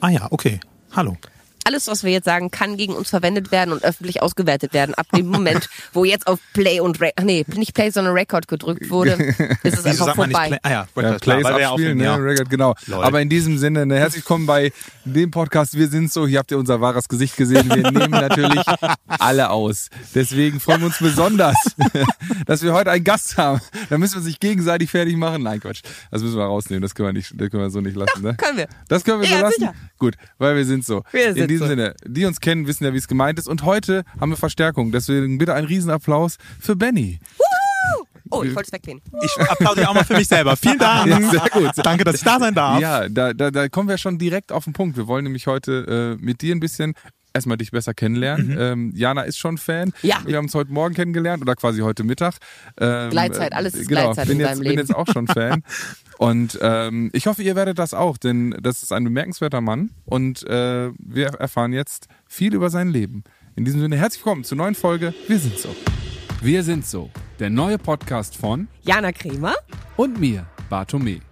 Ah ja, okay. Hallo. Alles, was wir jetzt sagen, kann gegen uns verwendet werden und öffentlich ausgewertet werden. Ab dem Moment, wo jetzt auf Play und Re nee, nicht Play, sondern Record gedrückt wurde, ist es Wieso einfach vorbei. Play? Ah ja, Ja, klar, Plays ja abspielen, aufnehmen, ne? ja. Record, genau. Lol. Aber in diesem Sinne, ne, herzlich willkommen bei dem Podcast Wir sind so. Hier habt ihr unser wahres Gesicht gesehen. Wir nehmen natürlich alle aus. Deswegen freuen wir uns besonders, dass wir heute einen Gast haben. Da müssen wir sich gegenseitig fertig machen. Nein, Quatsch. Das müssen wir rausnehmen. Das können wir nicht, das können wir so nicht lassen. Ne? Können wir. Das können wir so Ja, lassen? sicher. Gut, weil wir sind so. Wir In sind diesem. Sinne, die uns kennen, wissen ja, wie es gemeint ist. Und heute haben wir Verstärkung. Deswegen bitte einen Riesenapplaus für Benny. Oh, ich wollte es wegnehmen. Ich applaudiere auch mal für mich selber. Vielen Dank. Ja, sehr gut. Danke, dass ich da sein darf. Ja, da, da, da kommen wir schon direkt auf den Punkt. Wir wollen nämlich heute äh, mit dir ein bisschen erstmal dich besser kennenlernen. Ähm, Jana ist schon Fan. Ja. Wir haben uns heute Morgen kennengelernt oder quasi heute Mittag. Ähm, Gleitzeit, alles ist genau, Gleitzeit bin in jetzt, deinem bin Leben. jetzt auch schon Fan. Und ähm, ich hoffe, ihr werdet das auch, denn das ist ein bemerkenswerter Mann und äh, wir erfahren jetzt viel über sein Leben. In diesem Sinne, herzlich willkommen zur neuen Folge Wir sind so. Wir sind so, der neue Podcast von Jana Kremer. und mir, Bartome.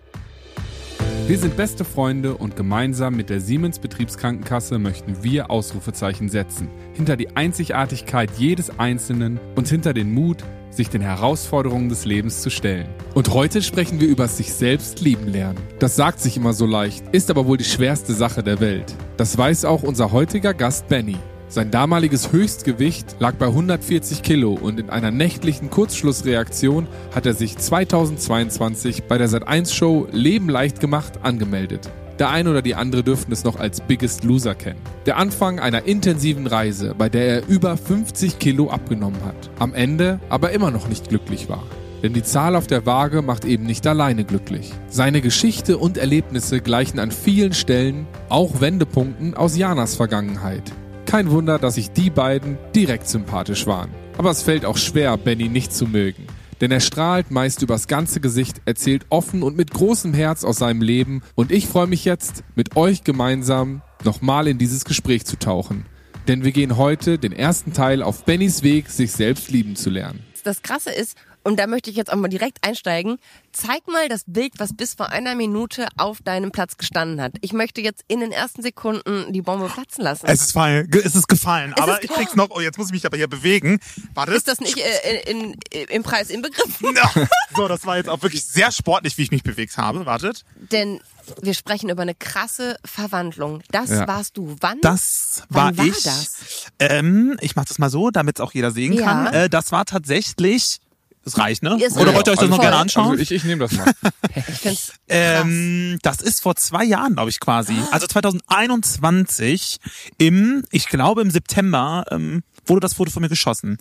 Wir sind beste Freunde und gemeinsam mit der Siemens Betriebskrankenkasse möchten wir Ausrufezeichen setzen. Hinter die Einzigartigkeit jedes Einzelnen und hinter den Mut, sich den Herausforderungen des Lebens zu stellen. Und heute sprechen wir über sich selbst lieben lernen. Das sagt sich immer so leicht, ist aber wohl die schwerste Sache der Welt. Das weiß auch unser heutiger Gast Benny. Sein damaliges Höchstgewicht lag bei 140 Kilo und in einer nächtlichen Kurzschlussreaktion hat er sich 2022 bei der Sat1-Show Leben leicht gemacht angemeldet. Der ein oder die andere dürften es noch als Biggest Loser kennen. Der Anfang einer intensiven Reise, bei der er über 50 Kilo abgenommen hat. Am Ende aber immer noch nicht glücklich war. Denn die Zahl auf der Waage macht eben nicht alleine glücklich. Seine Geschichte und Erlebnisse gleichen an vielen Stellen auch Wendepunkten aus Janas Vergangenheit. Kein Wunder, dass sich die beiden direkt sympathisch waren. Aber es fällt auch schwer, Benny nicht zu mögen. Denn er strahlt meist übers ganze Gesicht, erzählt offen und mit großem Herz aus seinem Leben. Und ich freue mich jetzt, mit euch gemeinsam nochmal in dieses Gespräch zu tauchen. Denn wir gehen heute den ersten Teil auf Bennys Weg, sich selbst lieben zu lernen. Das Krasse ist, und da möchte ich jetzt auch mal direkt einsteigen, zeig mal das Bild, was bis vor einer Minute auf deinem Platz gestanden hat. Ich möchte jetzt in den ersten Sekunden die Bombe platzen lassen. Es ist, fallen, es ist gefallen, aber ist ich krieg's noch. Oh, jetzt muss ich mich aber hier bewegen. Warte. ist das nicht äh, in, in, im Preis inbegriffen? Ja. So, das war jetzt auch wirklich sehr sportlich, wie ich mich bewegt habe. Wartet. Denn wir sprechen über eine krasse Verwandlung. Das Ja. warst du. Wann? Das war Wann war ich. das? Ähm, ich mach das mal so, damit es auch jeder sehen Ja. kann. Äh, das war tatsächlich. Es reicht, ne? Es Oder wollt ihr euch das noch voll. gerne anschauen? Also ich, ich nehme das mal. ich. Ähm, das ist vor zwei Jahren, glaube ich, quasi. Also 2021 im, ich glaube im September, ähm, wurde das Foto von mir geschossen.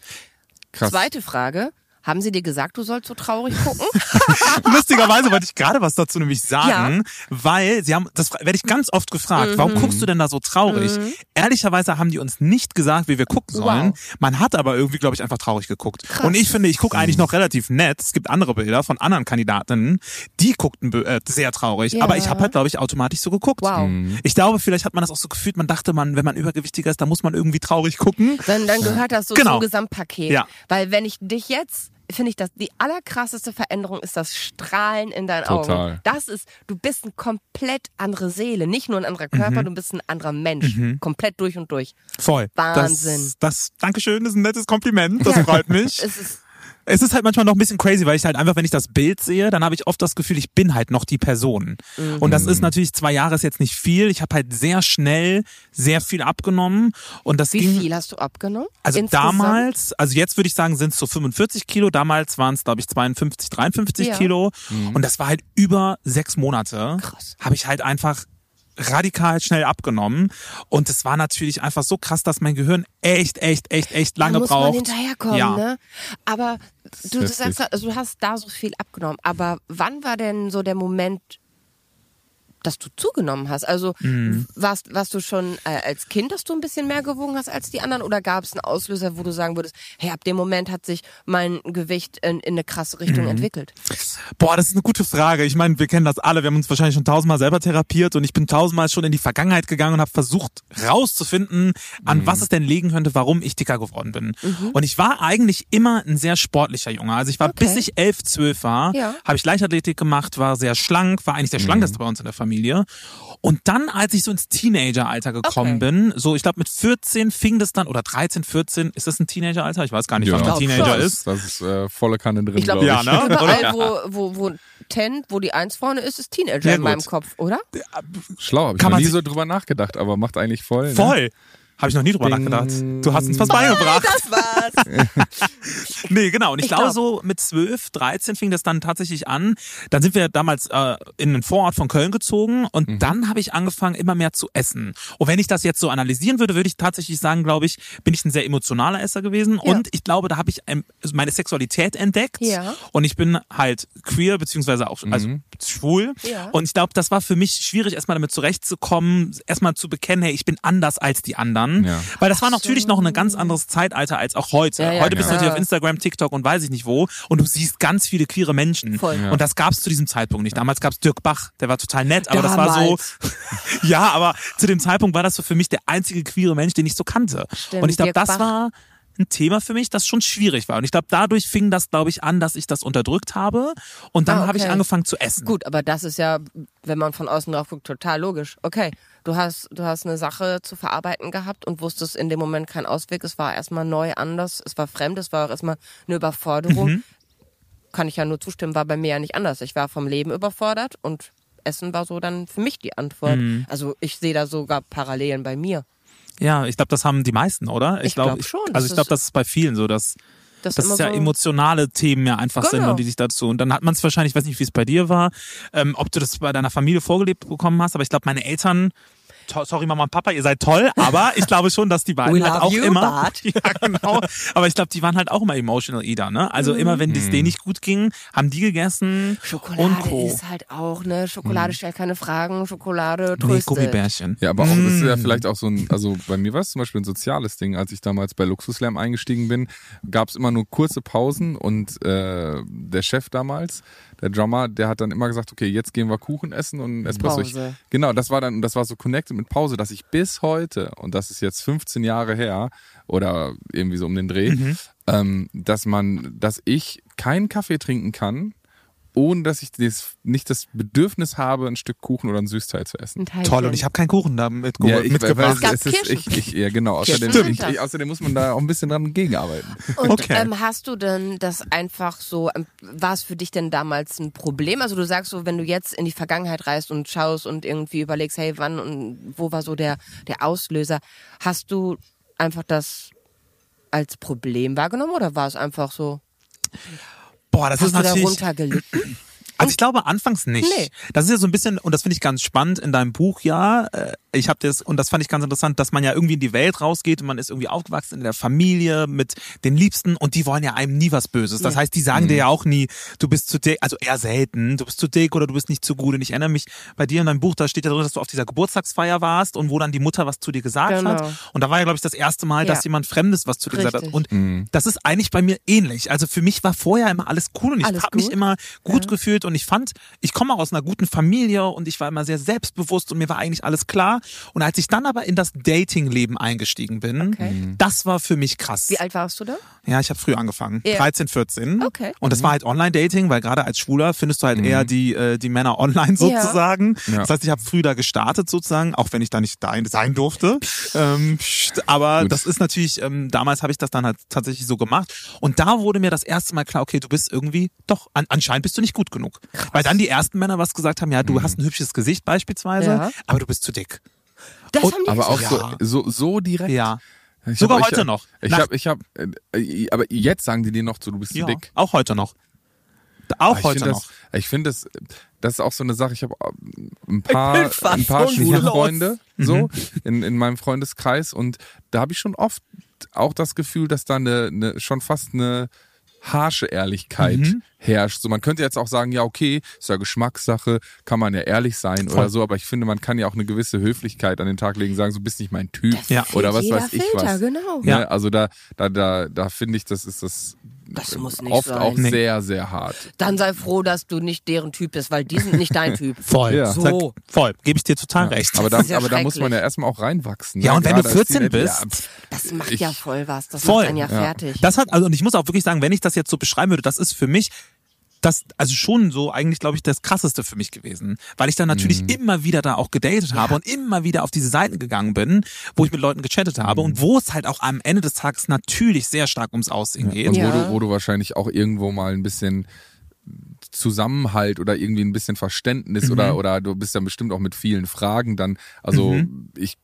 Krass. Zweite Frage. Haben sie dir gesagt, du sollst so traurig gucken? Lustigerweise wollte ich gerade was dazu nämlich sagen, weil sie haben, das werde ich ganz oft gefragt, Mhm. warum guckst du denn da so traurig? Ehrlicherweise haben die uns nicht gesagt, wie wir gucken sollen. Wow. Man hat aber irgendwie, glaube ich, einfach traurig geguckt. Und ich finde, ich gucke eigentlich noch relativ nett. Es gibt andere Bilder von anderen Kandidatinnen, die guckten äh, sehr traurig. Ja. Aber ich habe halt, glaube ich, automatisch so geguckt. Wow. Ich glaube, vielleicht hat man das auch so gefühlt, man dachte, man, wenn man übergewichtiger ist, dann muss man irgendwie traurig gucken. Dann, dann gehört das so Genau. zum Gesamtpaket. Ja. Weil wenn ich dich jetzt, finde ich, dass die allerkrasseste Veränderung ist das Strahlen in deinen Total. Augen. Das ist, du bist eine komplett andere Seele, nicht nur ein anderer Körper, Mhm. du bist ein anderer Mensch. Komplett durch und durch. Voll. Wahnsinn. Das, das, Dankeschön, das ist ein nettes Kompliment. Das freut mich. Es ist Es ist halt manchmal noch ein bisschen crazy, weil ich halt einfach, wenn ich das Bild sehe, dann habe ich oft das Gefühl, ich bin halt noch die Person. Und das ist natürlich, zwei Jahre ist jetzt nicht viel. Ich habe halt sehr schnell sehr viel abgenommen. Und das Wie ging. viel hast du abgenommen? Also Insgesamt? damals, also jetzt würde ich sagen, sind es so 45 Kilo. Damals waren es, glaube ich, 52, 53 Ja. Kilo. Und das war halt über sechs Monate. Krass. Habe ich halt einfach radikal schnell abgenommen. Und es war natürlich einfach so krass, dass mein Gehirn echt, echt, echt, echt lange da muss braucht. man hinterherkommen, ja. ne? Aber du, du sagst, also du hast da so viel abgenommen. Aber wann war denn so der Moment, dass du zugenommen hast? Also Mhm. warst, warst du schon äh, als Kind, dass du ein bisschen mehr gewogen hast als die anderen? Oder gab es einen Auslöser, wo du sagen würdest, hey, ab dem Moment hat sich mein Gewicht in, in eine krasse Mhm. Richtung entwickelt? Boah, das ist eine gute Frage. Ich meine, wir kennen das alle. Wir haben uns wahrscheinlich schon tausendmal selber therapiert und ich bin tausendmal schon in die Vergangenheit gegangen und habe versucht rauszufinden, an was es denn liegen könnte, warum ich dicker geworden bin. Und ich war eigentlich immer ein sehr sportlicher Junge. Also ich war, Okay. bis ich elf, zwölf war, Ja. habe ich Leichtathletik gemacht, war sehr schlank, war eigentlich der schlankeste bei uns in der Familie. Familie. Und dann, als ich so ins Teenageralter gekommen Okay. bin, so ich glaube mit 14 fing das dann, oder 13, 14, ist das ein Teenageralter? Ich weiß gar nicht, was Ja. ein Ich glaub Teenager schon. ist. Das ist äh, volle Kanne drin, Ich glaube, glaube Ja, ich. ne? überall, wo, wo, wo Ten, wo die Eins vorne ist, ist Teenager Ja, in gut. meinem Kopf, oder? Schlau, habe ich Kann noch nie so drüber nachgedacht, aber macht eigentlich voll. Ne? Habe ich noch nie drüber Ding. nachgedacht. Du hast uns was beigebracht. Das war's. Nee, genau. Und ich, Ich glaube, glaub. so mit 12, 13 fing das dann tatsächlich an. Dann sind wir damals äh, in den Vorort von Köln gezogen und Mhm. dann habe ich angefangen, immer mehr zu essen. Und wenn ich das jetzt so analysieren würde, würde ich tatsächlich sagen, glaube ich, bin ich ein sehr emotionaler Esser gewesen. Ja. Und ich glaube, da habe ich ähm, meine Sexualität entdeckt. Ja. Und ich bin halt queer, beziehungsweise auch also Mhm. schwul. Ja. Und ich glaube, das war für mich schwierig, erstmal damit zurechtzukommen, erstmal zu bekennen, hey, ich bin anders als die anderen. Ja. Weil das war natürlich noch ein ganz anderes Zeitalter als auch heute. Ja, ja, heute bist du klar. natürlich auf Instagram, TikTok und weiß ich nicht wo und du siehst ganz viele queere Menschen. Voll. Ja. Und das gab es zu diesem Zeitpunkt nicht. Damals gab es Dirk Bach, der war total nett, aber das war Damals. so, ja, aber zu dem Zeitpunkt war das so für mich der einzige queere Mensch, den ich so kannte. Stimmt, und ich glaube, das Bach. war ein Thema für mich, das schon schwierig war. Und ich glaube, dadurch fing das, glaube ich, an, dass ich das unterdrückt habe. Und dann Ah, habe ich okay. angefangen zu essen. Gut, aber das ist ja, wenn man von außen drauf guckt, total logisch. Okay, du hast, du hast eine Sache zu verarbeiten gehabt und wusstest in dem Moment keinen Ausweg. Es war erstmal neu, anders, es war fremd, es war auch erstmal eine Überforderung. Mhm. Kann ich ja nur zustimmen, war bei mir ja nicht anders. Ich war vom Leben überfordert und Essen war so dann für mich die Antwort. Mhm. Also ich sehe da sogar Parallelen bei mir. Ja, ich glaube, das haben die meisten, oder? Ich glaub, glaub schon, Also ich glaube, das ist bei vielen so, dass Das, das ist ja so, emotionale Themen ja einfach sind Genau. und die sich dazu. Und dann hat man es wahrscheinlich, ich weiß nicht, wie es bei dir war, ähm, ob du das bei deiner Familie vorgelebt bekommen hast, aber ich glaube, meine Eltern, sorry Mama und Papa, ihr seid toll, aber ich glaube schon, dass die beiden We halt love auch you, immer. Bart. Ja, genau. Aber ich glaube, die waren halt auch immer emotional eater, ne? Also immer, wenn es denen nicht gut ging, haben die gegessen Schokolade und Co. ist halt auch, ne? Schokolade stellt keine Fragen, Schokolade nee, tröstet. Gummibärchen. Ja, aber auch, das ist ja Mm. vielleicht auch so ein, also bei mir war es zum Beispiel ein soziales Ding. Als ich damals bei Luxuslam eingestiegen bin, gab es immer nur kurze Pausen und äh, der Chef damals, der Drummer, der hat dann immer gesagt, okay, jetzt gehen wir Kuchen essen und Espresso. Ich, Pause. genau, das war dann, das war so connected mit Pause, dass ich bis heute, und das ist jetzt 15 Jahre her, oder irgendwie so um den Dreh, Mhm. ähm, dass man, dass ich keinen Kaffee trinken kann, ohne dass ich das, nicht das Bedürfnis habe, ein Stück Kuchen oder ein Süßteil zu essen. Toll, und ich habe keinen Kuchen da mit, Ja, ich, mitgebracht. Weil, gab es ist, Kirschen. ich, ich, ja, genau. Außerdem, ich, ich, außerdem muss man da auch ein bisschen dran gegenarbeiten. Und Okay. ähm, hast du denn das einfach so, ähm, war es für dich denn damals ein Problem? Also du sagst so, wenn du jetzt in die Vergangenheit reist und schaust und irgendwie überlegst, hey, wann und wo war so der, der Auslöser, hast du einfach das als Problem wahrgenommen oder war es einfach so, Boah, das hast ist natürlich. darunter gelitten? Also ich glaube anfangs nicht. Nee. Das ist ja so ein bisschen und das finde ich ganz spannend in deinem Buch ja. äh, Ich habe das und das fand ich ganz interessant, dass man ja irgendwie in die Welt rausgeht und man ist irgendwie aufgewachsen in der Familie mit den Liebsten und die wollen ja einem nie was Böses. Das Ja. heißt, die sagen dir ja auch nie, du bist zu dick, also eher selten, du bist zu dick oder du bist nicht zu gut. Und ich erinnere mich bei dir in deinem Buch, da steht ja drin, dass du auf dieser Geburtstagsfeier warst und wo dann die Mutter was zu dir gesagt Genau. hat. Und da war ja glaube ich das erste Mal, dass Ja. jemand Fremdes was zu dir gesagt hat. Richtig. Und Mhm. das ist eigentlich bei mir ähnlich. Also für mich war vorher immer alles cool und ich habe mich immer gut gefühlt und ich fand, ich komme aus einer guten Familie und ich war immer sehr selbstbewusst und mir war eigentlich alles klar. Und als ich dann aber in das Dating-Leben eingestiegen bin, Okay. das war für mich krass. Wie alt warst du da? Ja, ich habe früh angefangen, Ja. 13, 14. Okay. Und das war halt Online-Dating, weil gerade als Schwuler findest du halt eher die äh, die Männer online sozusagen. Ja. Das heißt, ich habe früh da gestartet sozusagen, auch wenn ich da nicht da sein durfte. ähm, pst, aber Gut. das ist natürlich, ähm, damals habe ich das dann halt tatsächlich so gemacht. Und da wurde mir das erste Mal klar, okay, du bist irgendwie, doch, an, anscheinend bist du nicht gut genug. Weil dann die ersten Männer was gesagt haben, ja, du hast ein hübsches Gesicht beispielsweise, Ja. aber du bist zu dick. Das Und- haben die Aber auch Ja. so, so, so direkt. Ja. Ich Sogar hab, heute ich, noch. Ich habe, ich habe, äh, aber jetzt sagen die dir noch so, du bist zu ja. dick. Auch heute noch. Auch Aber ich heute noch. Das, ich finde das, das ist auch so eine Sache. Ich habe ein paar, ein paar so schwule los. Mhm. so in, in meinem Freundeskreis und da habe ich schon oft auch das Gefühl, dass da eine, eine schon fast eine harsche Ehrlichkeit Mhm. herrscht. So, man könnte jetzt auch sagen, ja, okay, ist ja Geschmackssache, kann man ja ehrlich sein Voll. oder so, aber ich finde, man kann ja auch eine gewisse Höflichkeit an den Tag legen, sagen, so bist nicht mein Typ Ja. oder was weiß ich Filter, was. genau. Ja. Ne? Also da, da, da, da finde ich, das ist das, Das muss nicht oft sein. auch Nee. sehr, sehr hart. Dann sei froh, dass du nicht deren Typ bist, weil die sind nicht dein Typ. Voll. Ja. Sag, So. voll. Gebe ich dir total recht. Aber da, ja aber da muss man ja erstmal auch reinwachsen. Ja, ne? und wenn du Gerade als 14 Teenager, bist, ja, pff, Das macht Ich- ja voll was. Das Voll. macht einen ja, Ja. fertig. Das hat, also, und ich muss auch wirklich sagen, wenn ich das jetzt so beschreiben würde, das ist für mich das also schon so eigentlich glaube ich das krasseste für mich gewesen, weil ich dann natürlich Mhm. immer wieder da auch gedatet habe und immer wieder auf diese Seiten gegangen bin, wo ich mit Leuten gechattet habe Mhm. und wo es halt auch am Ende des Tages natürlich sehr stark ums Aussehen geht. Und Ja. wo, du, wo du wahrscheinlich auch irgendwo mal ein bisschen Zusammenhalt oder irgendwie ein bisschen Verständnis Mhm. oder oder du bist ja bestimmt auch mit vielen Fragen dann. Also ich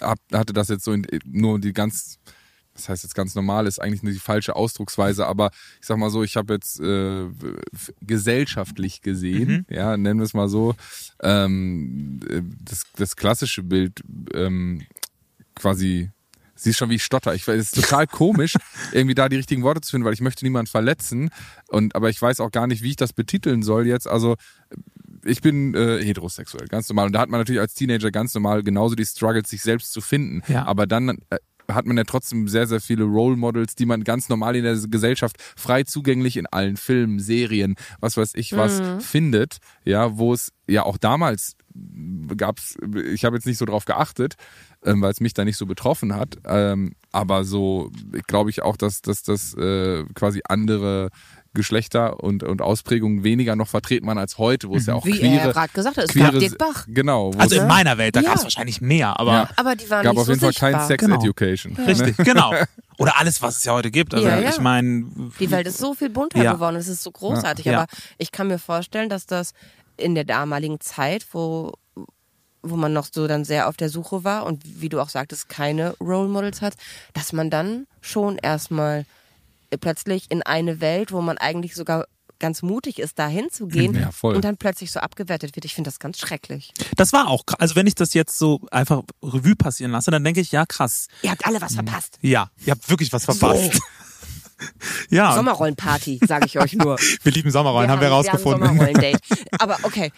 hab, hatte das jetzt so in, nur die ganz das heißt jetzt ganz normal, ist eigentlich die falsche Ausdrucksweise, aber ich sag mal so, ich habe jetzt äh, gesellschaftlich gesehen, ja, nennen wir es mal so, ähm, äh, das, das klassische Bild ähm, quasi Siehst schon, wie ich stotter. Ich weiß, es ist total komisch, irgendwie da die richtigen Worte zu finden, weil ich möchte niemanden verletzen. Und aber ich weiß auch gar nicht, wie ich das betiteln soll jetzt. Also ich bin äh, heterosexuell, ganz normal. Und da hat man natürlich als Teenager ganz normal genauso die Struggles, sich selbst zu finden. Ja. Aber dann äh, hat man ja trotzdem sehr, sehr viele Role Models, die man ganz normal in der Gesellschaft frei zugänglich in allen Filmen, Serien, was weiß ich was findet. Ja, wo es ja auch damals gab's, ich habe jetzt nicht so drauf geachtet, ähm, weil es mich da nicht so betroffen hat. Ähm, aber so glaube ich auch, dass, dass das äh, quasi andere Geschlechter und, und Ausprägungen weniger noch vertreten waren als heute, wo es ja auch Wie queere, er gerade gesagt hat, es queere gab Dirk Bach. Genau. Also in meiner Welt, da Ja. gab es wahrscheinlich mehr, aber Ja. Aber die waren gab nicht auf so jeden Fall sichtbar. kein Sex Genau. Education. Ne? richtig, genau. Oder alles, was es ja heute gibt. Also Ja, ja. ich meine, Die Welt ist so viel bunter Ja. geworden, es ist so großartig. Ja. Aber ich kann mir vorstellen, dass das in der damaligen Zeit, wo, wo man noch so dann sehr auf der Suche war und wie du auch sagtest, keine Role Models hat, dass man dann schon erstmal plötzlich in eine Welt, wo man eigentlich sogar ganz mutig ist, da hinzugehen Ja, voll. und dann plötzlich so abgewertet wird. Ich finde das ganz schrecklich. das war auch, also wenn ich das jetzt so einfach Revue passieren lasse, dann denke ich, ja krass, Ihr habt alle was verpasst. ja, ihr habt wirklich was verpasst. ja, Sommerrollenparty, sage ich euch nur. wir lieben Sommerrollen, haben wir rausgefunden. Wir haben Sommerrollen-Date. Aber okay.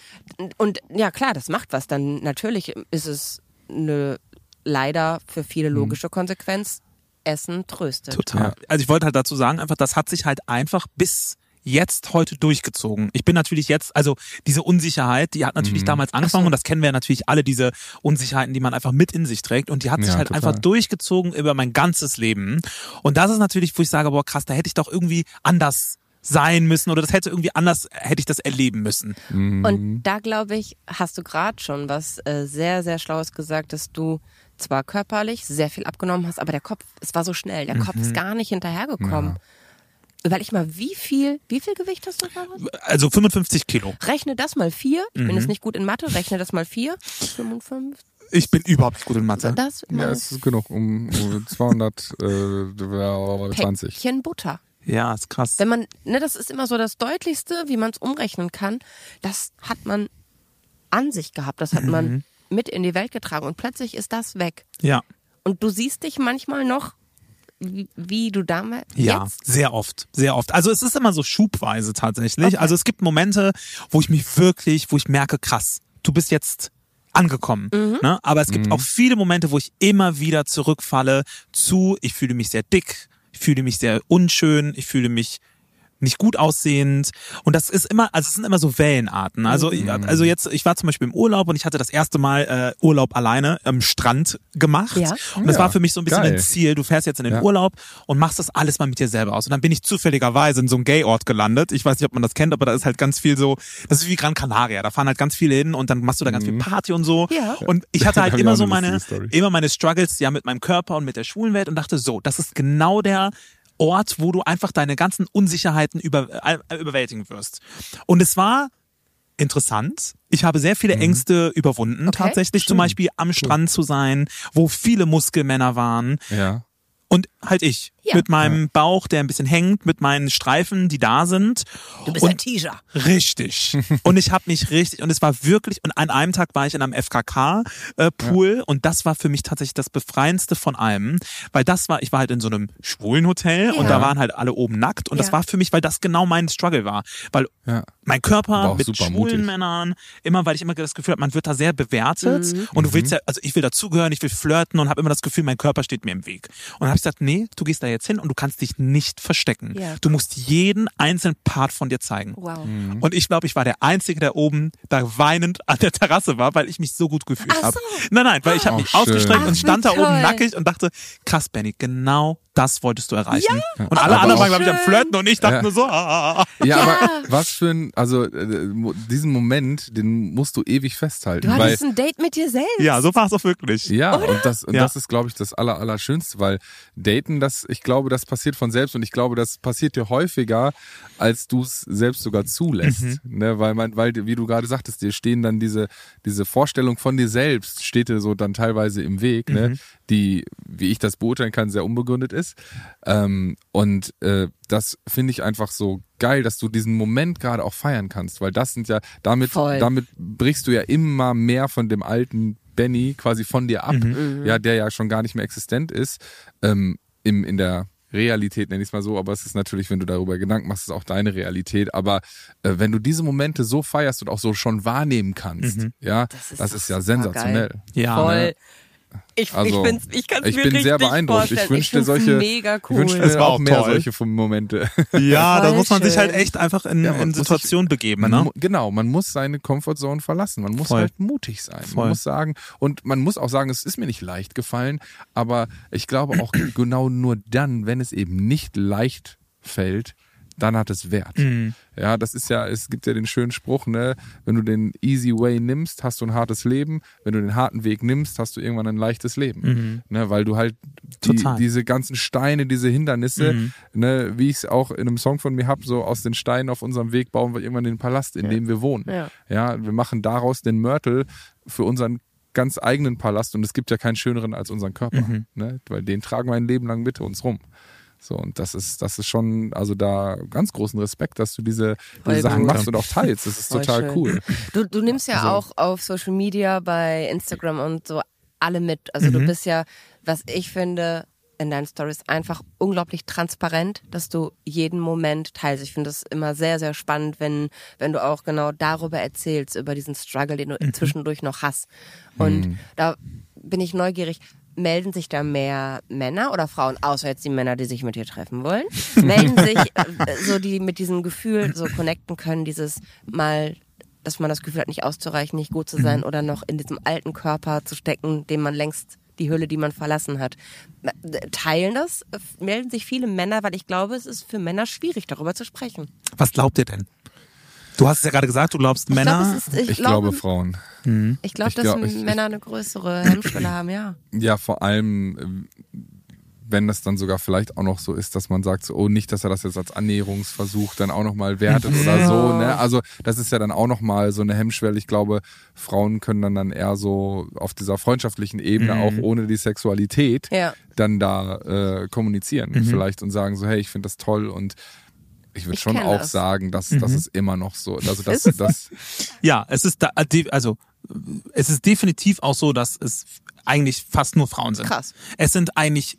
Und ja, klar, das macht was. Dann natürlich ist es eine leider für viele logische Konsequenz. Essen tröstet. Total. Ja. Also ich wollte halt dazu sagen, einfach, das hat sich halt einfach bis jetzt heute durchgezogen. Ich bin natürlich jetzt, also diese Unsicherheit, die hat natürlich damals angefangen und das kennen wir ja natürlich alle, diese Unsicherheiten, die man einfach mit in sich trägt und die hat sich Ja, halt total. einfach durchgezogen über mein ganzes Leben. Und das ist natürlich, wo ich sage, boah krass, da hätte ich doch irgendwie anders sein müssen oder das hätte irgendwie anders, hätte ich das erleben müssen. Und da glaube ich, hast du gerade schon was äh, sehr, sehr Schlaues gesagt, dass du zwar körperlich sehr viel abgenommen hast, aber der Kopf, es war so schnell, der Kopf ist gar nicht hinterhergekommen. Überleg mal, wie viel, wie viel Gewicht hast du gerade? Also 55 Kilo. Rechne das mal vier. Ich bin jetzt nicht gut in Mathe, rechne das mal vier. 55. Ich bin überhaupt nicht gut in Mathe. Das Ja, es ist genug. Um, um 220. Päckchen Butter. Ja, ist krass. Wenn man, ne, das ist immer so das Deutlichste, wie man es umrechnen kann. Das hat man an sich gehabt, das hat Mhm. man mit in die Welt getragen und plötzlich ist das weg. Ja. Und du siehst dich manchmal noch, wie, wie du damals Ja, jetzt. sehr oft, sehr oft. Also es ist immer so schubweise tatsächlich. Also es gibt Momente, wo ich mich wirklich, wo ich merke, krass, du bist jetzt angekommen. Ne? Aber es gibt auch viele Momente, wo ich immer wieder zurückfalle zu, ich fühle mich sehr dick, ich fühle mich sehr unschön, ich fühle mich nicht gut aussehend. Und das ist immer, also es sind immer so Wellenarten. Also, also jetzt, ich war zum Beispiel im Urlaub und ich hatte das erste Mal äh, Urlaub alleine am Strand gemacht. Ja. Und das Ja, war für mich so ein bisschen geil. ein Ziel. Du fährst jetzt in den Ja. Urlaub und machst das alles mal mit dir selber aus. Und dann bin ich zufälligerweise in so einem Gay-Ort gelandet. Ich weiß nicht, ob man das kennt, aber da ist halt ganz viel so, das ist wie Gran Canaria. Da fahren halt ganz viele hin und dann machst du da ganz viel Party und so. Ja. Und ich hatte halt immer so eine meine, immer meine Struggles ja mit meinem Körper und mit der schwulen Welt und dachte so, das ist genau der Ort, wo du einfach deine ganzen Unsicherheiten über, äh, überwältigen wirst. Und es war interessant. Ich habe sehr viele Ängste überwunden, Okay. tatsächlich. Zum Beispiel am Strand zu sein, wo viele Muskelmänner waren. Ja. Und halt ich. Ja. Mit meinem Bauch, der ein bisschen hängt, mit meinen Streifen, die da sind. Du bist und ein Teaser. Richtig. und ich habe mich richtig, und es war wirklich, und an einem Tag war ich in einem FKK-Pool und das war für mich tatsächlich das Befreiendste von allem, weil das war, ich war halt in so einem schwulen Hotel und Ja. da waren halt alle oben nackt und das Ja. war für mich, weil das genau mein Struggle war. Weil Ja. mein Körper mit schwulen mutig. Männern, immer weil ich immer das Gefühl habe, man wird da sehr bewertet Mhm. und du willst ja, also ich will dazugehören, ich will flirten und habe immer das Gefühl, mein Körper steht mir im Weg. Und dann habe ich gesagt, nee, du gehst da jetzt hin und du kannst dich nicht verstecken. Ja. Du musst jeden einzelnen Part von dir zeigen. Wow. Mhm. Und ich glaube, ich war der Einzige, der oben da weinend an der Terrasse war, weil ich mich so gut gefühlt Ach habe. so. Nein, nein, weil ich habe mich ausgestreckt Ach, und stand da oben nackig und dachte, krass, Benny, genau das wolltest du erreichen. Ja, und alle aber anderen waren, glaube ich, am Flirten und ich dachte Ja. nur so, ah. Ja, aber was für ein, also äh, diesen Moment, den musst du ewig festhalten. Du weil, hattest ein Date mit dir selbst. Ja, so war es auch wirklich. ja, und das, und Ja. das ist, glaube ich, das aller, Allerschönste, weil Daten, das, ich glaube, das passiert von selbst und ich glaube, das passiert dir häufiger, als du es selbst sogar zulässt. Mhm. Ne, weil man, weil, wie du gerade sagtest, dir stehen dann diese, diese Vorstellung von dir selbst, steht dir so dann teilweise im Weg, ne, Mhm. Die, wie ich das beurteilen kann, sehr unbegründet ist. Ähm, und äh, das finde ich einfach so geil, dass du diesen Moment gerade auch feiern kannst, weil das sind ja, damit, Voll. damit brichst du ja immer mehr von dem alten Benny quasi von dir ab, ja, der ja schon gar nicht mehr existent ist, ähm, im, in der Realität nenne ich es mal so, aber es ist natürlich, wenn du darüber Gedanken machst, ist auch deine Realität. Aber äh, wenn du diese Momente so feierst und auch so schon wahrnehmen kannst, ja, das Das ist, ist ja sensationell. geil. Ja, Voll. ne? Ich, Also, ich, bin's, ich, kann's ich mir bin sehr beeindruckt. Vorstellen. Ich wünschte solche, Mega ich cool. wünschte Das war auch auch mehr toll. solche Momente. Ja, da muss man sich halt echt einfach in, Ja, in Situationen begeben, Man, ne? Genau, man muss seine Comfortzone verlassen. Man muss Voll. halt mutig sein. Voll. Man muss sagen, und man muss auch sagen, es ist mir nicht leicht gefallen, aber ich glaube auch genau nur dann, wenn es eben nicht leicht fällt, dann hat es Wert. Mhm. Ja, das ist ja, es gibt ja den schönen Spruch, ne, wenn du den easy way nimmst, hast du ein hartes Leben. Wenn du den harten Weg nimmst, hast du irgendwann ein leichtes Leben. Ne, weil du halt die, Mhm. Total. Mhm. diese ganzen Steine, diese Hindernisse, ne, wie ich es auch in einem Song von mir hab, so aus den Steinen auf unserem Weg bauen wir irgendwann den Palast, in dem wir wohnen. Ja. ja, wir machen daraus den Mörtel für unseren ganz eigenen Palast und es gibt ja keinen schöneren als unseren Körper, Mhm. ne, weil den tragen wir ein Leben lang mit uns rum. So, und das ist, das ist schon, also da ganz großen Respekt, dass du diese, diese Sachen machst und auch teilst. Das ist Voll total schön. cool. Du, du nimmst ja Also- auch auf Social Media, bei Instagram und so alle mit. Also Mhm. du bist ja, was ich finde, in deinen Stories einfach unglaublich transparent, dass du jeden Moment teilst. Ich finde das immer sehr, sehr spannend, wenn, wenn du auch genau darüber erzählst, über diesen Struggle, den du zwischendurch noch hast. Und Mhm. da bin ich neugierig. Melden sich da mehr Männer oder Frauen, außer jetzt die Männer, die sich mit dir treffen wollen? Melden sich äh, so die mit diesem Gefühl so connecten können, dieses mal dass man das Gefühl hat, nicht auszureichen, nicht gut zu sein oder noch in diesem alten Körper zu stecken, den man längst die Hülle, die man verlassen hat. Teilen das? Melden sich viele Männer, weil ich glaube, es ist für Männer schwierig, darüber zu sprechen. Was glaubt ihr denn? Du hast es ja gerade gesagt, du glaubst Männer. Ich, glaube, es ist, ich, Ich glaube, glaube Frauen. ich glaube, dass glaub, ich- ich- Männer eine größere Hemmschwelle haben, ja. Ja, vor allem, wenn das dann sogar vielleicht auch noch so ist, dass man sagt, so, oh, nicht, dass er das jetzt als Annäherungsversuch dann auch nochmal wertet oder so. Ne? Also das ist ja dann auch nochmal so eine Hemmschwelle. Ich glaube, Frauen können dann, dann eher so auf dieser freundschaftlichen Ebene, auch ohne die Sexualität, Ja. dann da äh, kommunizieren vielleicht und sagen so, hey, ich finde das toll und ich würde schon auch das. sagen, dass das ist immer noch so. Also das, Ist es? das Ja, es ist da, de- also es ist definitiv auch so, dass es eigentlich fast nur Frauen sind. Krass. Es sind eigentlich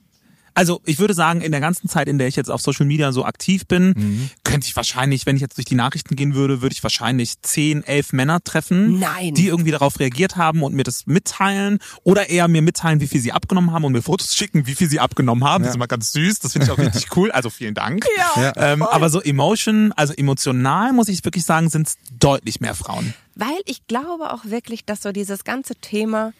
also ich würde sagen, in der ganzen Zeit, in der ich jetzt auf Social Media so aktiv bin, Mhm. könnte ich wahrscheinlich, wenn ich jetzt durch die Nachrichten gehen würde, würde ich wahrscheinlich zehn, elf Männer treffen, Nein. die irgendwie darauf reagiert haben und mir das mitteilen oder eher mir mitteilen, wie viel sie abgenommen haben und mir Fotos schicken, wie viel sie abgenommen haben. Das ist immer ganz süß. Das finde ich auch richtig cool. Also vielen Dank. Ja, ähm, aber so Emotion, also emotional muss ich wirklich sagen, sind es deutlich mehr Frauen. Weil ich glaube auch wirklich, dass so dieses ganze Thema,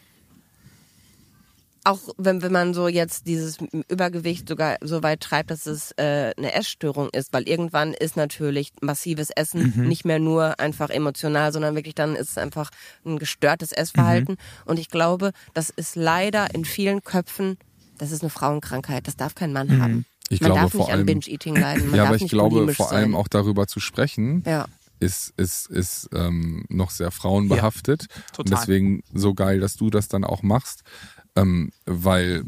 auch wenn, wenn man so jetzt dieses Übergewicht sogar so weit treibt, dass es äh, eine Essstörung ist, weil irgendwann ist natürlich massives Essen nicht mehr nur einfach emotional, sondern wirklich dann ist es einfach ein gestörtes Essverhalten. Und ich glaube, das ist leider in vielen Köpfen, das ist eine Frauenkrankheit, das darf kein Mann haben. Ich man glaube darf vor nicht an allem- Binge-Eating leiden. Man ja, aber ich glaube vor allem sein. auch darüber zu sprechen, Ja. ist, ist, ist ähm, noch sehr frauenbehaftet. Und total. deswegen so geil, dass du das dann auch machst. Ähm, weil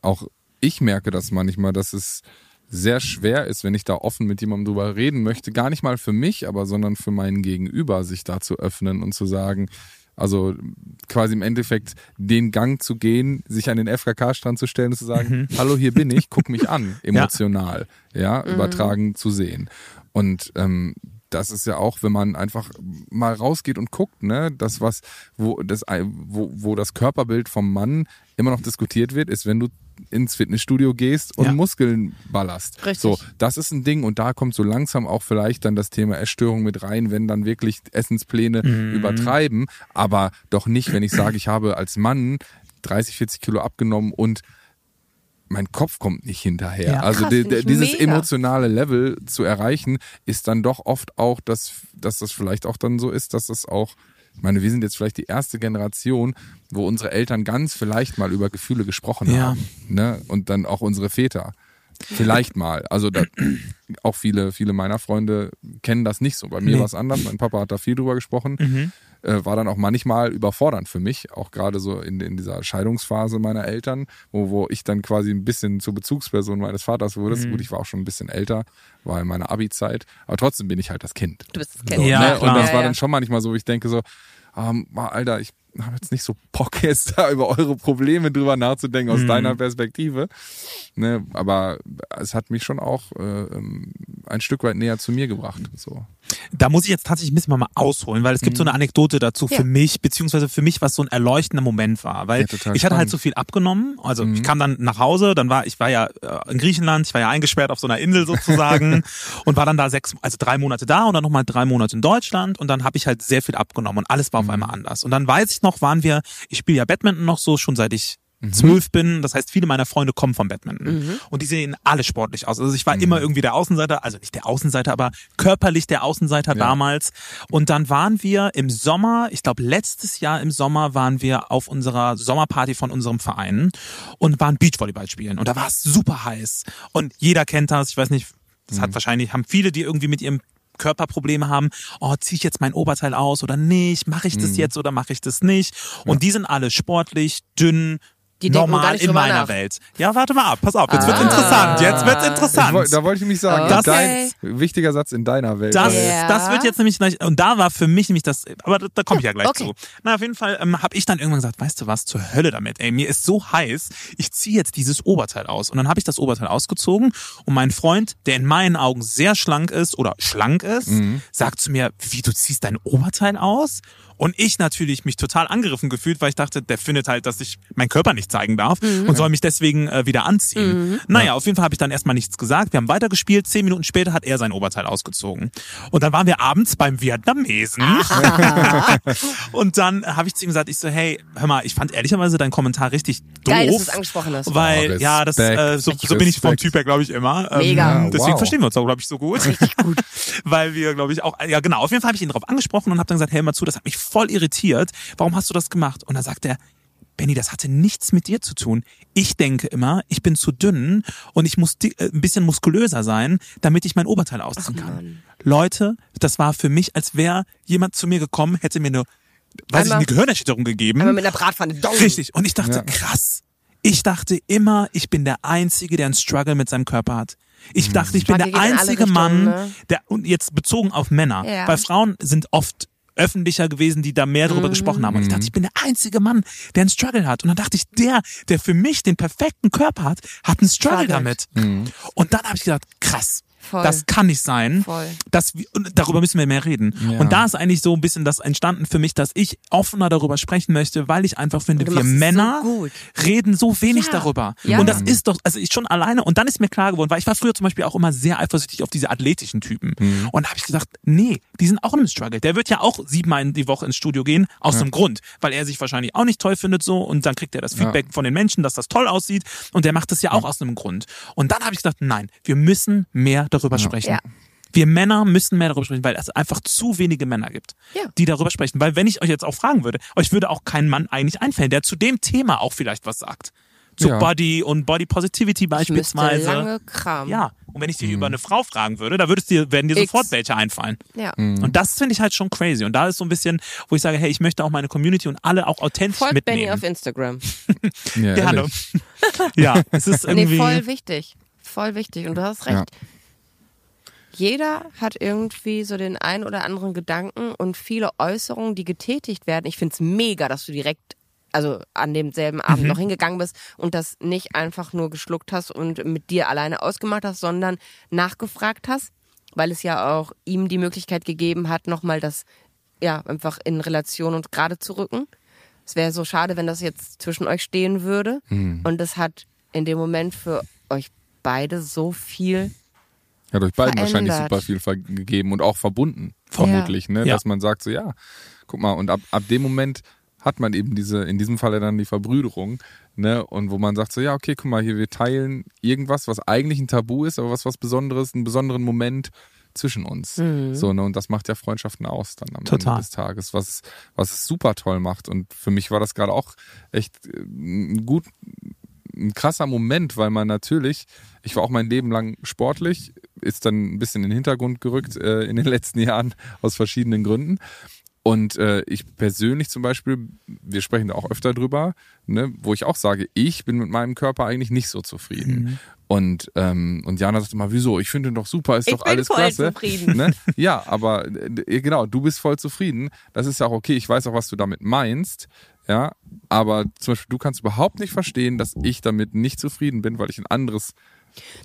auch ich merke das manchmal, dass es sehr schwer ist, wenn ich da offen mit jemandem drüber reden möchte, gar nicht mal für mich, aber sondern für meinen Gegenüber, sich da zu öffnen und zu sagen, also quasi im Endeffekt den Gang zu gehen, sich an den FKK-Strand zu stellen und zu sagen, hallo, hier bin ich, guck mich an, emotional, ja, übertragen zu sehen. Und ähm, das ist ja auch, wenn man einfach mal rausgeht und guckt, ne, das was, wo das, wo, wo das Körperbild vom Mann immer noch diskutiert wird, ist, wenn du ins Fitnessstudio gehst und Ja. Muskeln ballerst. Richtig. So, das ist ein Ding und da kommt so langsam auch vielleicht dann das Thema Essstörung mit rein, wenn dann wirklich Essenspläne übertreiben, aber doch nicht, wenn ich sage, ich habe als Mann 30, 40 Kilo abgenommen und mein Kopf kommt nicht hinterher. Ja. also Krass, die, dieses mega. emotionale Level zu erreichen, ist dann doch oft auch, dass, dass das vielleicht auch dann so ist, dass das auch, ich meine, wir sind jetzt vielleicht die erste Generation, wo unsere Eltern ganz vielleicht mal über Gefühle gesprochen Ja. haben. Ne? Und dann auch unsere Väter. Vielleicht mal. Also da, auch viele, viele meiner Freunde kennen das nicht so. Bei mir Nee. Mhm. war es anders. Mein Papa hat da viel drüber gesprochen. Äh, war dann auch manchmal überfordernd für mich, auch gerade so in, in dieser Scheidungsphase meiner Eltern, wo, wo ich dann quasi ein bisschen zur Bezugsperson meines Vaters wurde. Mhm. Gut, ich war auch schon ein bisschen älter, war in meiner Abi-Zeit, aber trotzdem bin ich halt das Kind. Du bist das Kind. Ja, ne? Und das war dann schon manchmal so, wo ich denke so, ähm, Alter, ich habe jetzt nicht so Bock jetzt da über eure Probleme drüber nachzudenken aus Mhm. deiner Perspektive. Ne? Aber es hat mich schon auch äh, ähm, ein Stück weit näher zu mir gebracht. So. Da muss ich jetzt tatsächlich ein bisschen mal ausholen, weil es gibt so eine Anekdote dazu Ja. für mich, beziehungsweise für mich, was so ein erleuchtender Moment war. Weil Ja, ich hatte halt so viel abgenommen. Also ich kam dann nach Hause, dann war, ich war ja äh, in Griechenland, ich war ja eingesperrt auf so einer Insel sozusagen und war dann da sechs, also drei Monate da und dann nochmal drei Monate in Deutschland und dann habe ich halt sehr viel abgenommen und alles war auf einmal anders. Und dann weiß ich noch, waren wir, ich spiele ja Badminton noch so, schon seit ich zwölf bin. Das heißt, viele meiner Freunde kommen vom Badminton. Und die sehen alle sportlich aus. Also ich war immer irgendwie der Außenseiter, also nicht der Außenseiter, aber körperlich der Außenseiter damals. Und dann waren wir im Sommer, ich glaube letztes Jahr im Sommer waren wir auf unserer Sommerparty von unserem Verein und waren Beachvolleyball spielen. Und da war es super heiß. Und jeder kennt das, ich weiß nicht, das hat wahrscheinlich, haben viele, die irgendwie mit ihrem Körperprobleme haben, oh, ziehe ich jetzt mein Oberteil aus oder nicht, mache ich das jetzt oder mache ich das nicht? Und die sind alle sportlich, dünn, Die normal in meiner nach. Welt. Ja, warte mal ab, pass auf, jetzt wird's Ah. interessant, jetzt wird's interessant. woll, da wollte ich nämlich sagen, Okay. dein wichtiger Satz in deiner Welt. Das, Ja. das wird jetzt nämlich gleich, und da war für mich nämlich das, aber da, da komme ich ja gleich Okay. zu. Na, auf jeden Fall ähm, habe ich dann irgendwann gesagt, weißt du was, zur Hölle damit, ey, mir ist so heiß, ich ziehe jetzt dieses Oberteil aus. Und dann habe ich das Oberteil ausgezogen und mein Freund, der in meinen Augen sehr schlank ist oder schlank ist, sagt zu mir, wie, du ziehst dein Oberteil aus? Und ich natürlich mich total angegriffen gefühlt, weil ich dachte, der findet halt, dass ich meinen Körper nicht zeigen darf und soll mich deswegen äh, wieder anziehen. Naja, auf jeden Fall habe ich dann erstmal nichts gesagt. Wir haben weitergespielt. Zehn Minuten später hat er sein Oberteil ausgezogen. Und dann waren wir abends beim Vietnamesen. und dann habe ich zu ihm gesagt, ich so, hey, hör mal, ich fand ehrlicherweise deinen Kommentar richtig doof. Geil, dass du es angesprochen hast. Weil, Oh, ja, das, äh, so, so bin ich vom. Typ her, glaube ich, immer. Ähm, Mega. Deswegen Wow. verstehen wir uns auch, glaube ich, so gut. Richtig gut. Weil wir, glaube ich, auch, ja genau, auf jeden Fall habe ich ihn darauf angesprochen und habe dann gesagt, hey, hör mal zu, das hat mich voll irritiert. Warum hast du das gemacht? Und dann sagt er, Benny, das hatte nichts mit dir zu tun. Ich denke immer, ich bin zu dünn und ich muss äh, ein bisschen muskulöser sein, damit ich mein Oberteil ausziehen kann. Leute, das war für mich, als wäre jemand zu mir gekommen, hätte mir eine, weiß ich, Einmal- eine Gehirnerschütterung gegeben. Einmal mit einer Bratpfanne. Dong. Richtig. Und ich dachte, Ja. krass. Ich dachte immer, ich bin der Einzige, der einen Struggle mit seinem Körper hat. Ich dachte, ich bin der einzige Richtungen, Mann, ne? der, und jetzt bezogen auf Männer. Ja. Bei Frauen sind oft öffentlicher gewesen, die da mehr Mhm. darüber gesprochen haben. Und ich dachte, ich bin der einzige Mann, der einen Struggle hat. Und dann dachte ich, der, der für mich den perfekten Körper hat, hat einen Struggle Struggelt. damit. Und dann habe ich gedacht, krass. Voll. Das kann nicht sein. Voll. Dass wir, und darüber müssen wir mehr reden. Ja. Und da ist eigentlich so ein bisschen das entstanden für mich, dass ich offener darüber sprechen möchte, weil ich einfach finde, wir so Männer gut. reden so wenig Ja. darüber. Ja. Und das ist doch, also ich schon alleine, und dann ist mir klar geworden, weil ich war früher zum Beispiel auch immer sehr eifersüchtig auf diese athletischen Typen. Mhm. Und da habe ich gesagt, nee, die sind auch in einem Struggle. Der wird ja auch siebenmal in die Woche ins Studio gehen, aus einem Grund, weil er sich wahrscheinlich auch nicht toll findet so und dann kriegt er das Feedback von den Menschen, dass das toll aussieht und der macht das ja auch aus einem Grund. Und dann habe ich gesagt, nein, wir müssen mehr darüber sprechen. Ja. Wir Männer müssen mehr darüber sprechen, weil es einfach zu wenige Männer gibt, Ja. die darüber sprechen. Weil wenn ich euch jetzt auch fragen würde, euch würde auch kein Mann eigentlich einfallen, der zu dem Thema auch vielleicht was sagt. Zu Ja. Body und Body Positivity beispielsweise. lange Kram. Ja. Und wenn ich dir über eine Frau fragen würde, da würdest dir, werden dir X. sofort welche einfallen. Ja. Und das finde ich halt schon crazy. Und da ist so ein bisschen, wo ich sage, hey, ich möchte auch meine Community und alle auch authentisch Folgt Benny mitnehmen. auf Instagram. Ja, Gerne. ja, es ist irgendwie. Nee, voll wichtig. Voll wichtig. Und du hast recht. Ja. Jeder hat irgendwie so den ein oder anderen Gedanken und viele Äußerungen, die getätigt werden. Ich find's mega, dass du direkt, also an demselben Mhm. Abend noch hingegangen bist und das nicht einfach nur geschluckt hast und mit dir alleine ausgemacht hast, sondern nachgefragt hast, weil es ja auch ihm die Möglichkeit gegeben hat, nochmal das ja einfach in Relation und gerade zu rücken. Es wäre so schade, wenn das jetzt zwischen euch stehen würde. Und das hat in dem Moment für euch beide so viel Hat euch beiden wahrscheinlich verändert. super viel gegeben und auch verbunden, vermutlich, ne? Ja. Dass man sagt so, ja, guck mal, und ab, ab dem Moment hat man eben diese, in diesem Falle dann die Verbrüderung, ne? Und wo man sagt so, ja, okay, guck mal, hier, wir teilen irgendwas, was eigentlich ein Tabu ist, aber was was Besonderes, einen besonderen Moment zwischen uns. Mhm. So, ne? Und das macht ja Freundschaften aus dann am Total. Ende des Tages, was, was es super toll macht. Und für mich war das gerade auch echt äh, ein gut, ein krasser Moment, weil man natürlich, ich war auch mein Leben lang sportlich, ist dann ein bisschen in den Hintergrund gerückt äh, in den letzten Jahren aus verschiedenen Gründen. Und äh, ich persönlich zum Beispiel, wir sprechen da auch öfter drüber, ne, wo ich auch sage, ich bin mit meinem Körper eigentlich nicht so zufrieden. Mhm. Und, ähm, und Jana sagt immer, wieso? Ich finde ihn doch super, ist Ich doch bin alles voll klasse. zufrieden. Ne? Ja, aber äh, genau, du bist voll zufrieden. Das ist ja auch okay. Ich weiß auch, was du damit meinst. Ja, aber zum Beispiel, du kannst überhaupt nicht verstehen, dass ich damit nicht zufrieden bin, weil ich ein anderes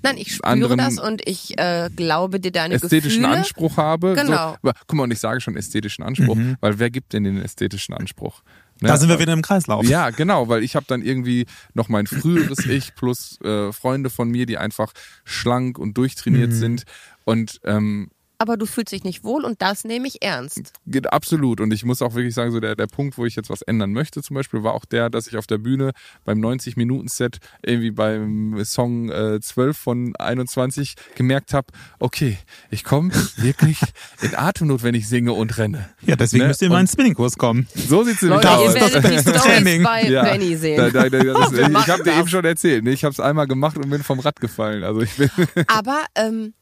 Nein, ich spüre anderen das und ich äh, glaube dir deine ästhetischen Gefühle. Anspruch habe. Genau. So, aber, guck mal, und ich sage schon ästhetischen Anspruch, weil wer gibt denn den ästhetischen Anspruch? Ne? Da sind wir wieder im Kreislauf. Ja, genau, weil ich habe dann irgendwie noch mein früheres Ich plus äh, Freunde von mir, die einfach schlank und durchtrainiert sind. Und ähm, Aber du fühlst dich nicht wohl und das nehme ich ernst. Geht absolut. Und ich muss auch wirklich sagen, so der, der Punkt, wo ich jetzt was ändern möchte, zum Beispiel, war auch der, dass ich auf der Bühne beim 90-Minuten-Set irgendwie beim Song äh, 12 von 21 gemerkt habe, okay, ich komme wirklich in Atemnot, wenn ich singe und renne. Ja, deswegen Ne? müsst ihr in meinen Spinningkurs kommen. So sieht's nämlich aus. ihr werdet die Training. bei Benny sehen. Da, da, da, das, ich habe dir eben schon erzählt, ne? ich habe es einmal gemacht und bin vom Rad gefallen. Also ich bin Aber ähm,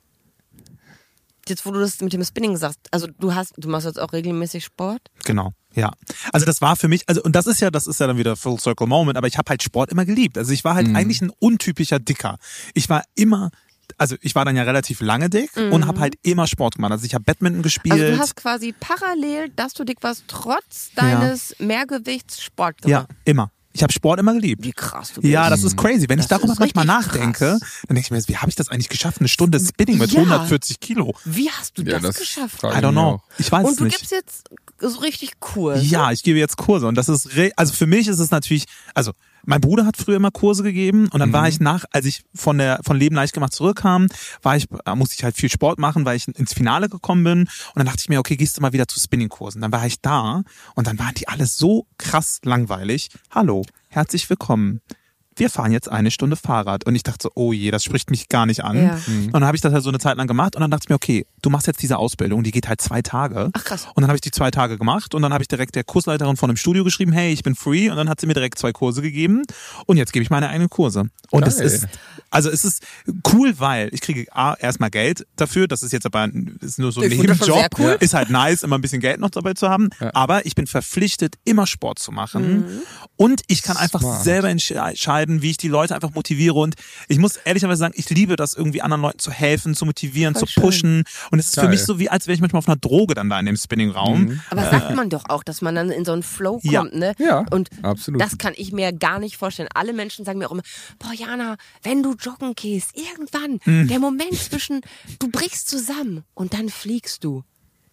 jetzt, wo du das mit dem Spinning sagst, also du hast, du machst jetzt auch regelmäßig Sport. Genau. Ja. Also das war für mich, also und das ist ja, das ist ja dann wieder Full Circle Moment, aber ich habe halt Sport immer geliebt. Also ich war halt eigentlich ein untypischer Dicker. Ich war immer also ich war dann ja relativ lange dick und habe halt immer Sport gemacht. Also ich habe Badminton gespielt. Also du hast quasi parallel, dass du dick warst, trotz deines Mehrgewichts Sport ja, gemacht. immer. Ich habe Sport immer geliebt. Wie krass du bist. Ja, das ist crazy. Wenn ich Das darüber ist manchmal nachdenke, krass. dann denke ich mir, wie habe ich das eigentlich geschafft? Eine Stunde Spinning mit Ja. 140 Kilo. Wie hast du ja, das, das geschafft? I ich don't know. Ich weiß Und es du nicht. gibst jetzt so richtig cool. Ja, ich gebe jetzt Kurse und das ist, re also für mich ist es natürlich, also mein Bruder hat früher immer Kurse gegeben und dann war ich nach, als ich von der von Leben leicht gemacht zurückkam, war ich, äh, musste ich halt viel Sport machen, weil ich ins Finale gekommen bin und dann dachte ich mir, okay, gehst du mal wieder zu Spinningkursen. Dann war ich da und dann waren die alle so krass langweilig. Hallo, herzlich willkommen. Wir fahren jetzt eine Stunde Fahrrad. Und ich dachte so, oh je, das spricht mich gar nicht an. Ja. Und dann habe ich das halt so eine Zeit lang gemacht und dann dachte ich mir, okay, du machst jetzt diese Ausbildung, die geht halt zwei Tage. Ach, krass. Und dann habe ich die zwei Tage gemacht und dann habe ich direkt der Kursleiterin von dem Studio geschrieben, hey, ich bin free und dann hat sie mir direkt zwei Kurse gegeben und jetzt gebe ich meine eigenen Kurse. Und es ist also es ist cool, weil ich kriege A, erstmal Geld dafür, das ist jetzt aber ist nur so ein Nebenjob, cool. ist halt nice, immer ein bisschen Geld noch dabei zu haben, Ja. aber ich bin verpflichtet immer Sport zu machen Mhm. und ich kann einfach Smart. selber entsche- entscheiden, wie ich die Leute einfach motiviere und ich muss ehrlicherweise sagen, ich liebe das irgendwie anderen Leuten zu helfen, zu motivieren, Voll zu pushen und es ist für Geil. mich so wie als wäre ich manchmal auf einer Droge dann da in dem Spinningraum. Aber sagt man doch auch, dass man dann in so einen Flow kommt, Ja. ne? Ja, Und absolut. das kann ich mir gar nicht vorstellen. Alle Menschen sagen mir auch immer, boah Jana, wenn du joggen gehst, irgendwann, Hm. der Moment zwischen, du brichst zusammen und dann fliegst du.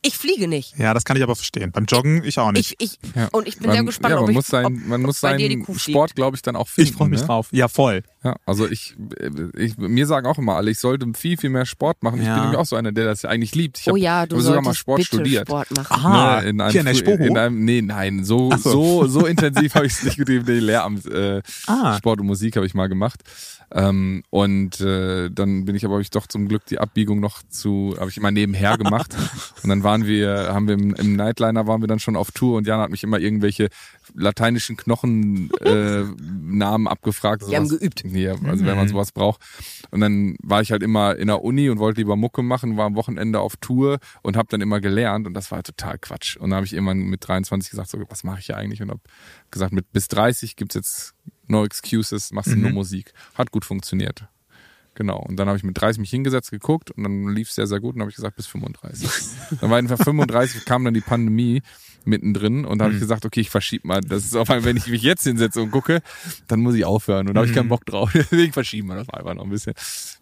Ich fliege nicht. Ja, das kann ich aber verstehen. Beim Joggen ich auch nicht. Ich, ich, Ja. und ich bin man, sehr gespannt, ja, ob man ich, muss sein, ob, man muss ob bei dir die seinen Kuh Sport, glaube ich, dann auch finden. Ich freue mich ne? drauf. Ja, voll. Ja, also ich, äh, ich, mir sagen auch immer alle, ich sollte viel, viel mehr Sport machen. Ich Ja. bin nämlich auch so einer, der das ja eigentlich liebt. Ich Oh hab, ja, du hab sogar mal solltest Sport bitte studiert. Sport machen. Ah, Ne, in einem, hier in der Spoho? in einem, nee, nein, so, so. so. so, intensiv habe ich es nicht getrieben. Nee, Lehramt, äh, Ah. Sport und Musik habe ich mal gemacht. Ähm, und äh, dann bin ich aber ich doch zum Glück die Abbiegung noch zu, habe ich immer nebenher gemacht. und dann waren wir, haben wir im, im Nightliner waren wir dann schon auf Tour und Jana hat mich immer irgendwelche lateinischen Knochen äh, abgefragt. Wir haben geübt. Ja, also wenn man sowas braucht. Und dann war ich halt immer in der Uni und wollte lieber Mucke machen, war am Wochenende auf Tour und habe dann immer gelernt und das war total Quatsch. Und dann habe ich irgendwann mit 23 gesagt, so, was mache ich hier eigentlich? Und habe gesagt, mit bis 30 gibt's jetzt no excuses, machst du nur Musik. Hat gut funktioniert. Genau. Und dann habe ich mit 30 mich hingesetzt, geguckt und dann lief sehr, sehr gut und habe ich gesagt, bis 35. dann war einfach 35, kam dann die Pandemie mittendrin und da habe ich gesagt, okay, ich verschiebe mal. Das ist auf einmal, wenn ich mich jetzt hinsetze und gucke, dann muss ich aufhören und da habe ich keinen Bock drauf. Deswegen verschieben wir das einfach noch ein bisschen.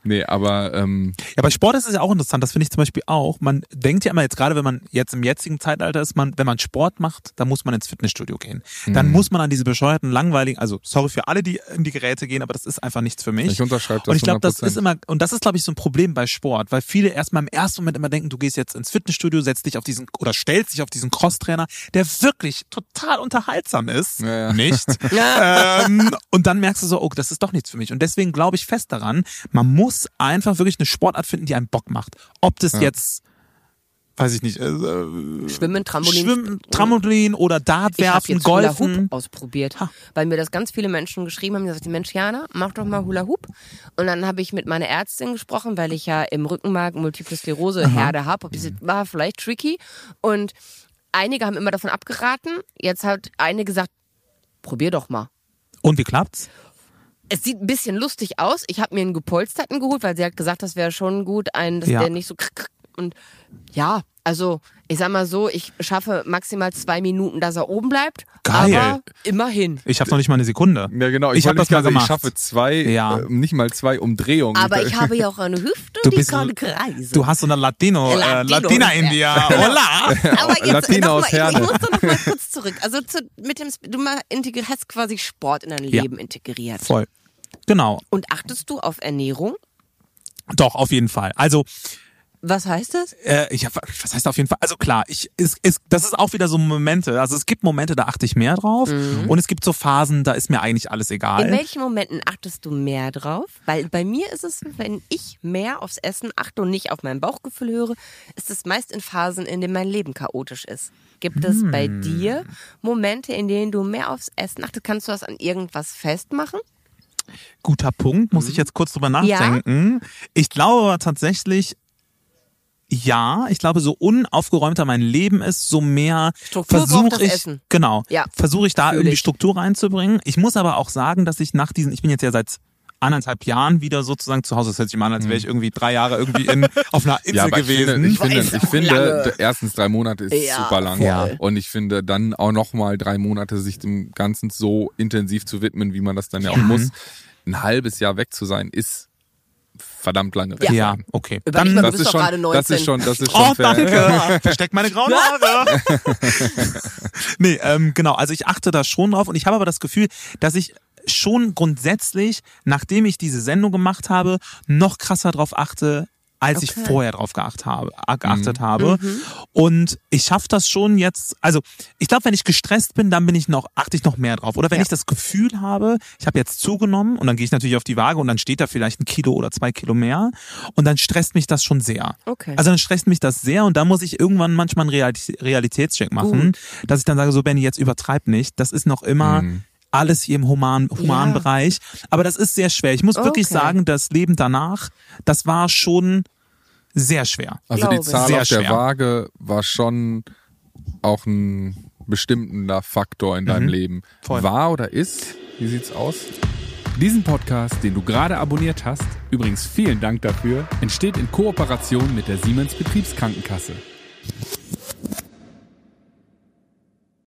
Nee, aber ähm, Ja, bei Sport ist es ja auch interessant. Das finde ich zum Beispiel auch. Man denkt ja immer jetzt gerade, wenn man jetzt im jetzigen Zeitalter ist, man, wenn man Sport macht, dann muss man ins Fitnessstudio gehen. Dann Mhm. muss man an diese bescheuerten, langweiligen, also sorry für alle, die in die Geräte gehen, aber das ist einfach nichts für mich. Ich unterschreibe das Und ich glaube, das das ist immer, und das ist, glaube ich, so ein Problem bei Sport, weil viele erstmal im ersten Moment immer denken, du gehst jetzt ins Fitnessstudio, setzt dich auf diesen, oder stellst dich auf diesen Crosstrainer, der wirklich total unterhaltsam ist. Ja, ja. Nicht? ähm, und dann merkst du so, oh, das ist doch nichts für mich. Und deswegen glaube ich fest daran, man muss einfach wirklich eine Sportart finden, die einen Bock macht. Ob das Ja. jetzt, weiß ich nicht, äh, äh, Schwimmen, Trampolin. Schwimmen, Trampolin oder ich habe Dartwerfen, jetzt Hula Golfen. Hoop ausprobiert, weil mir das ganz viele Menschen geschrieben haben, die gesagt, Mensch Jana, mach doch mal Hula Hoop. Und dann habe ich mit meiner Ärztin gesprochen, weil ich ja im Rückenmark Multiple Sklerose Herde habe. Ob diese war vielleicht tricky und einige haben immer davon abgeraten. Jetzt hat eine gesagt, probier doch mal. Und wie klappt's? Es sieht ein bisschen lustig aus. Ich habe mir einen gepolsterten geholt, weil sie hat gesagt, das wäre schon gut, ein, dass Ja. der nicht so. Und ja, also ich sag mal so, ich schaffe maximal zwei Minuten, dass er oben bleibt. Geil. Aber immerhin. Ich habe noch nicht mal eine Sekunde. Ja, genau. Ich, Ich hab wollte das mal gemacht. Ich schaffe zwei, Ja. äh, nicht mal zwei Umdrehungen. Aber ich habe ja auch eine Hüfte, Du die bist kann so- kreisen. Du hast so eine Latino, äh, Latino. Latina in dir. Hola! aber jetzt Latino noch aus mal, ich, muss da noch mal kurz zurück. Also zu, mit dem, du hast quasi Sport in dein Ja. Leben integriert. Voll. Genau. Und achtest du auf Ernährung? Doch, auf jeden Fall. Also, Was heißt das? äh, ich hab, was heißt auf jeden Fall? Also klar, ich, ist, ist, das ist auch wieder so Momente. Also es gibt Momente, da achte ich mehr drauf. Und es gibt so Phasen, da ist mir eigentlich alles egal. In welchen Momenten achtest du mehr drauf? Weil bei mir ist es, wenn ich mehr aufs Essen achte und nicht auf mein Bauchgefühl höre, ist es meist in Phasen, in denen mein Leben chaotisch ist. Gibt es bei Hm. dir Momente, in denen du mehr aufs Essen achtest? Kannst du das an irgendwas festmachen? Guter Punkt, muss ich jetzt kurz drüber nachdenken. Ich glaube tatsächlich, ja, ich glaube, so unaufgeräumter mein Leben ist, so mehr versuche ich, Essen. genau, Ja. versuche ich da Fühl irgendwie ich. Struktur reinzubringen. Ich muss aber auch sagen, dass ich nach diesen, ich bin jetzt ja seit anderthalb Jahren wieder sozusagen zu Hause. Das hört sich mal an, als wäre ich irgendwie drei Jahre irgendwie in, auf einer Insel ja, gewesen. Ich finde, ich finde, ich finde erstens drei Monate ist Ja, super lang. voll. Und ich finde dann auch nochmal drei Monate sich dem Ganzen so intensiv zu widmen, wie man das dann ja, auch muss. Ein halbes Jahr weg zu sein, ist verdammt lange weg. ja, okay. Überleg Dann, mal, du Das bist ist doch schon, gerade 19. das ist schon, das ist schon Oh, fair. danke. Versteck meine grauen Haare. nee, ähm, genau. Also ich achte da schon drauf und ich habe aber das Gefühl, dass ich schon grundsätzlich, nachdem ich diese Sendung gemacht habe, noch krasser drauf achte, als ich Okay. vorher drauf geachtet habe. Geachtet habe. Und ich schaffe das schon jetzt. Also ich glaube, wenn ich gestresst bin, dann bin ich noch, achte ich noch mehr drauf. Oder wenn Ja. ich das Gefühl habe, ich habe jetzt zugenommen und dann gehe ich natürlich auf die Waage und dann steht da vielleicht ein Kilo oder zwei Kilo mehr und dann stresst mich das schon sehr. Okay. Also dann stresst mich das sehr und da muss ich irgendwann manchmal einen Reali- Realitätscheck machen, dass ich dann sage, so Benny, jetzt übertreib nicht. Das ist noch immer Mhm. Alles hier im humanen, humanen Ja. Bereich. Aber das ist sehr schwer. Ich muss wirklich Okay. sagen, das Leben danach, das war schon sehr schwer. Also die Glaube. Zahl Sehr auf der schwer. Waage war schon auch ein bestimmender Faktor in deinem Leben. Mhm. voll. War oder ist? Wie sieht's aus? Diesen Podcast, den du gerade abonniert hast, übrigens vielen Dank dafür, entsteht in Kooperation mit der Siemens Betriebskrankenkasse.